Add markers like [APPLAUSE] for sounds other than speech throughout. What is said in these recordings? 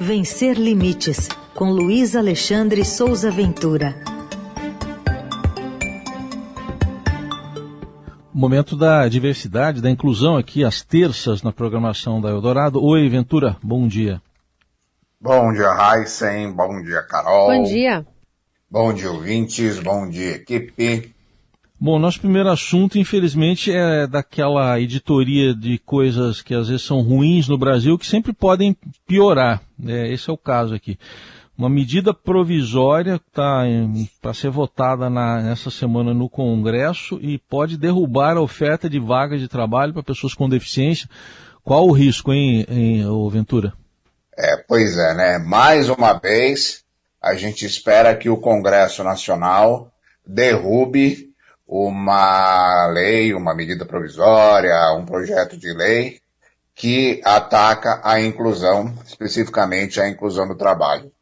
Vencer Limites, com Luiz Alexandre Souza Ventura. Momento da diversidade, da inclusão aqui às terças na programação da Eldorado. Oi, Ventura, bom dia. Bom dia, Heisen. Bom dia, Carol. Bom dia. Bom dia, ouvintes. Bom dia, equipe. Bom, nosso primeiro assunto, infelizmente, é daquela editoria de coisas que às vezes são ruins no Brasil, que sempre podem piorar. É, esse é o caso aqui. Uma medida provisória está para ser votada na, nessa semana no Congresso e pode derrubar a oferta de vagas de trabalho para pessoas com deficiência. Qual o risco, hein, hein Ventura? É, pois é, né? Mais uma vez, a gente espera que o Congresso Nacional derrube uma lei, uma medida provisória, um projeto de lei que ataca a inclusão, especificamente a inclusão do trabalho.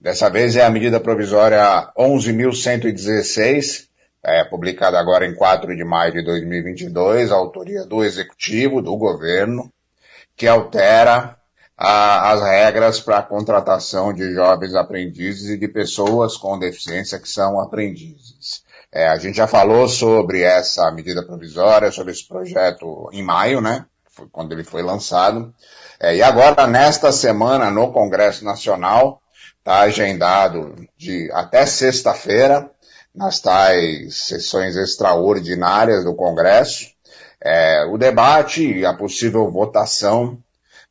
Dessa vez é a medida provisória 11.116, é, publicada agora em 4 de maio de 2022, autoria do Executivo, do Governo, que altera a, as regras para a contratação de jovens aprendizes e de pessoas com deficiência que são aprendizes. É, a gente já falou sobre essa medida provisória, sobre esse projeto em maio, né? Foi quando ele foi lançado. É, e agora, nesta semana, no Congresso Nacional, está agendado de até sexta-feira, nas tais sessões extraordinárias do Congresso, é, o debate e a possível votação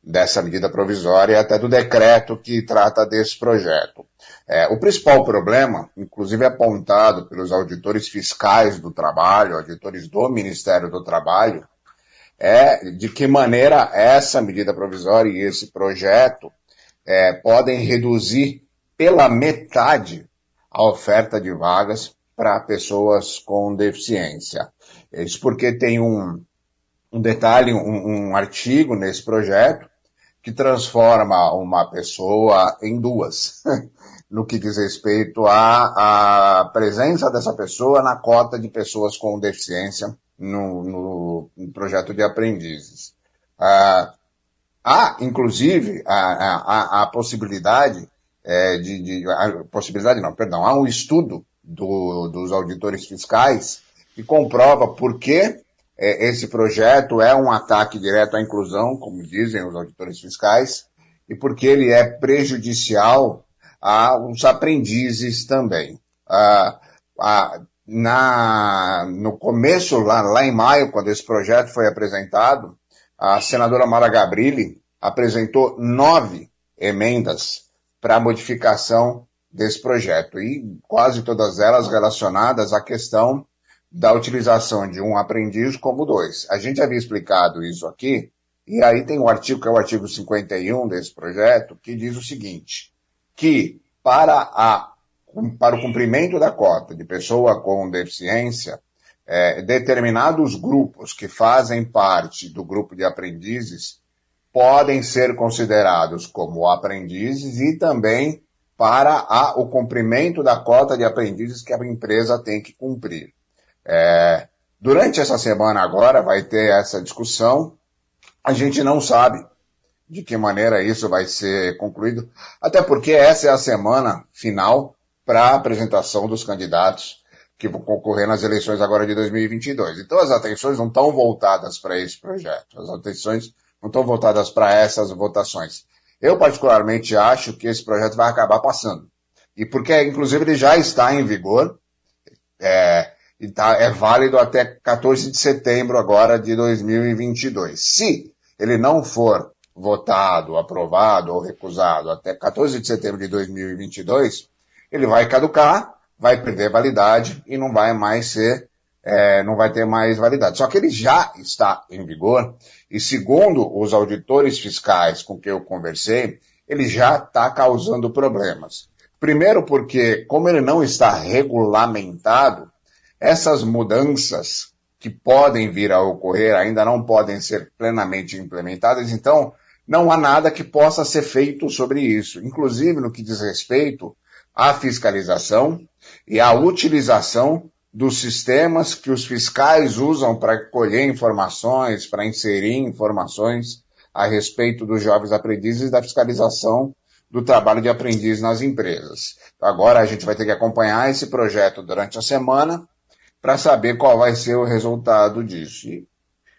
dessa medida provisória e até do decreto que trata desse projeto. É, o principal problema, inclusive apontado pelos auditores fiscais do trabalho, auditores do Ministério do Trabalho, é de que maneira essa medida provisória e esse projeto é, podem reduzir pela metade a oferta de vagas para pessoas com deficiência. Isso porque tem um, um detalhe, um, um artigo nesse projeto que transforma uma pessoa em duas, [LAUGHS] no que diz respeito à, à, presença dessa pessoa na cota de pessoas com deficiência no, no, projeto de aprendizes. Ah, há, inclusive, a, a, a possibilidade é, de, de possibilidade não, perdão, há um estudo do, dos auditores fiscais que comprova por que esse projeto é um ataque direto à inclusão, como dizem os auditores fiscais, e porque ele é prejudicial aos aprendizes também. Ah, ah, na, no começo, lá, lá em maio, quando esse projeto foi apresentado, a senadora Mara Gabrilli apresentou nove emendas para a modificação desse projeto e quase todas elas relacionadas à questão da utilização de um aprendiz como dois. A gente havia explicado isso aqui, e aí tem um artigo, que é o artigo 51 desse projeto, que diz o seguinte, que para, a, para o cumprimento da cota de pessoa com deficiência, é, determinados grupos que fazem parte do grupo de aprendizes podem ser considerados como aprendizes e também para a, o cumprimento da cota de aprendizes que a empresa tem que cumprir. É, durante essa semana agora vai ter essa discussão. A gente não sabe de que maneira isso vai ser concluído, até porque essa é a semana final para a apresentação dos candidatos que vão concorrer nas eleições agora de 2022. Então as atenções não estão voltadas para esse projeto. As atenções não estão voltadas para essas votações. Eu particularmente acho que esse projeto vai acabar passando. E porque, inclusive, ele já está em vigor, é, e tá, é válido até 14 de setembro agora de 2022. Se ele não for votado, aprovado ou recusado até 14 de setembro de 2022, ele vai caducar, vai perder validade e não vai mais ser é, não vai ter mais validade. Só que ele já está em vigor e segundo os auditores fiscais com que eu conversei, ele já está causando problemas. Primeiro porque, como ele não está regulamentado, essas mudanças que podem vir a ocorrer ainda não podem ser plenamente implementadas, então não há nada que possa ser feito sobre isso, inclusive no que diz respeito à fiscalização e à utilização dos sistemas que os fiscais usam para colher informações, para inserir informações a respeito dos jovens aprendizes da fiscalização do trabalho de aprendiz nas empresas. Agora a gente vai ter que acompanhar esse projeto durante a semana para saber qual vai ser o resultado disso. E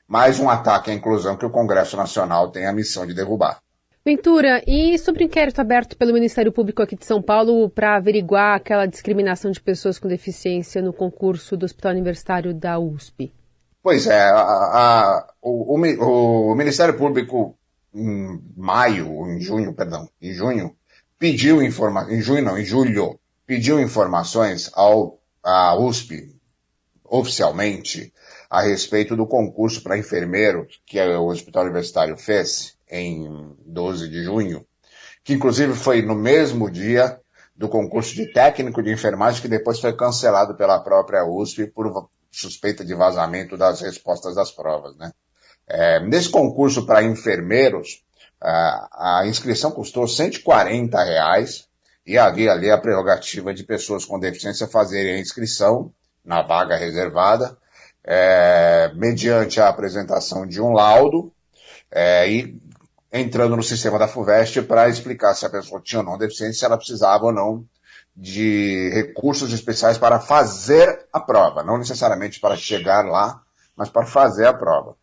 mais um ataque à inclusão que o Congresso Nacional tem a missão de derrubar. Ventura, e sobre o inquérito aberto pelo Ministério Público aqui de São Paulo para averiguar aquela discriminação de pessoas com deficiência no concurso do Hospital Universitário da USP? Pois é, a, a, o, o, o, Ministério Público em maio, em junho, perdão, em junho, pediu informações, em junho não, em julho, pediu informações ao, à USP, oficialmente, a respeito do concurso para enfermeiro que o Hospital Universitário fez em 12 de junho, que inclusive foi no mesmo dia do concurso de técnico de enfermagem que depois foi cancelado pela própria USP por suspeita de vazamento das respostas das provas, né? É, nesse concurso para enfermeiros, a, a inscrição custou 140 reais e havia ali a prerrogativa de pessoas com deficiência fazerem a inscrição na vaga reservada, é, mediante a apresentação de um laudo é, e entrando no sistema da FUVEST para explicar se a pessoa tinha ou não deficiência, se ela precisava ou não de recursos especiais para fazer a prova, não necessariamente para chegar lá, mas para fazer a prova.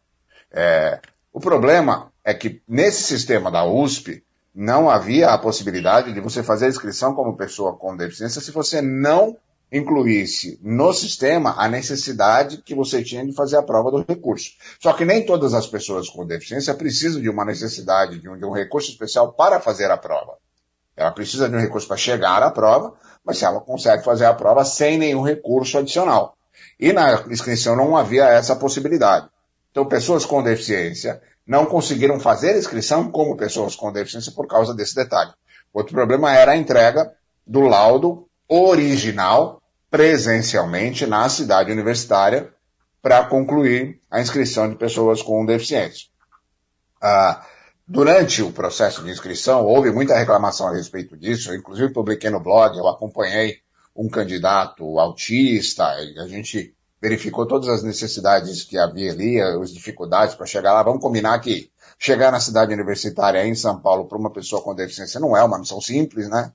É, o problema é que nesse sistema da USP não havia a possibilidade de você fazer a inscrição como pessoa com deficiência se você não incluísse no sistema a necessidade que você tinha de fazer a prova do recurso. Só que nem todas as pessoas com deficiência precisam de uma necessidade de um, de um recurso especial para fazer a prova. Ela precisa de um recurso para chegar à prova, mas ela consegue fazer a prova sem nenhum recurso adicional. E na inscrição não havia essa possibilidade. Então, pessoas com deficiência não conseguiram fazer a inscrição como pessoas com deficiência por causa desse detalhe. Outro problema era a entrega do laudo original presencialmente na cidade universitária para concluir a inscrição de pessoas com deficiência. Ah, durante o processo de inscrição, houve muita reclamação a respeito disso. Eu, inclusive, publiquei no blog, eu acompanhei um candidato autista, a gente verificou todas as necessidades que havia ali, as dificuldades para chegar lá. Vamos combinar que chegar na cidade universitária em São Paulo para uma pessoa com deficiência não é uma missão simples, né?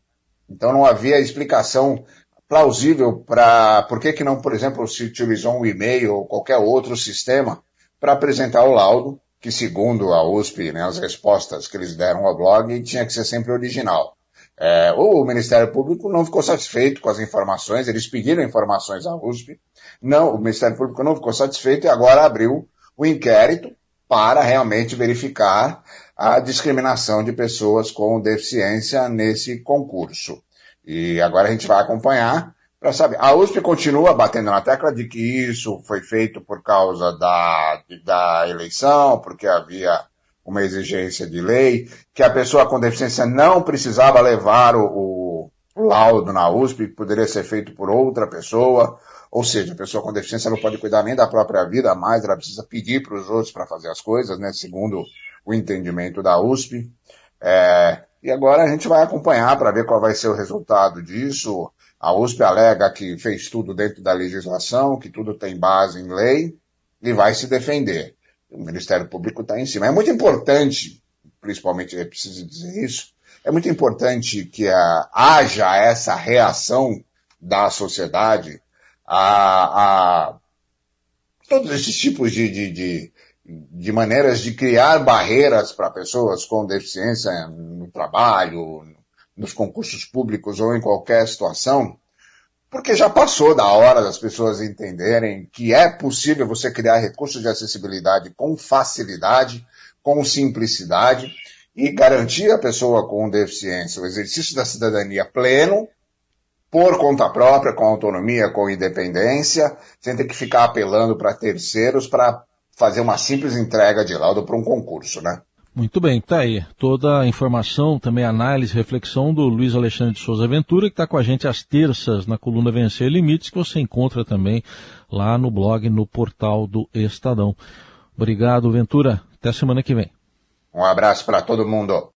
Então não havia explicação plausível para por que, que não, por exemplo, se utilizou um e-mail ou qualquer outro sistema para apresentar o laudo, que segundo a USP, né, as respostas que eles deram ao blog, tinha que ser sempre original. É, o Ministério Público não ficou satisfeito com as informações, eles pediram informações à USP, não, o Ministério Público não ficou satisfeito e agora abriu o inquérito para realmente verificar a discriminação de pessoas com deficiência nesse concurso. E agora a gente vai acompanhar para saber. A USP continua batendo na tecla de que isso foi feito por causa da, da eleição, porque havia uma exigência de lei, que a pessoa com deficiência não precisava levar o, o laudo na USP, poderia ser feito por outra pessoa, ou seja, a pessoa com deficiência não pode cuidar nem da própria vida, mas ela precisa pedir para os outros para fazer as coisas, né, segundo o entendimento da USP. É, e agora a gente vai acompanhar para ver qual vai ser o resultado disso. A USP alega que fez tudo dentro da legislação, que tudo tem base em lei, e vai se defender. O Ministério Público está em cima. É muito importante, principalmente, é preciso dizer isso, é muito importante que a, haja essa reação da sociedade a, a todos esses tipos de, de, de, de maneiras de criar barreiras para pessoas com deficiência no trabalho, nos concursos públicos ou em qualquer situação, porque já passou da hora das pessoas entenderem que é possível você criar recursos de acessibilidade com facilidade, com simplicidade e garantir à pessoa com deficiência o exercício da cidadania pleno, por conta própria, com autonomia, com independência, sem ter que ficar apelando para terceiros para fazer uma simples entrega de laudo para um concurso, né? Muito bem, tá aí. Toda a informação, também análise, reflexão do Luiz Alexandre de Souza Ventura, que está com a gente às terças na coluna Vencer Limites, que você encontra também lá no blog, no portal do Estadão. Obrigado, Ventura. Até semana que vem. Um abraço para todo mundo.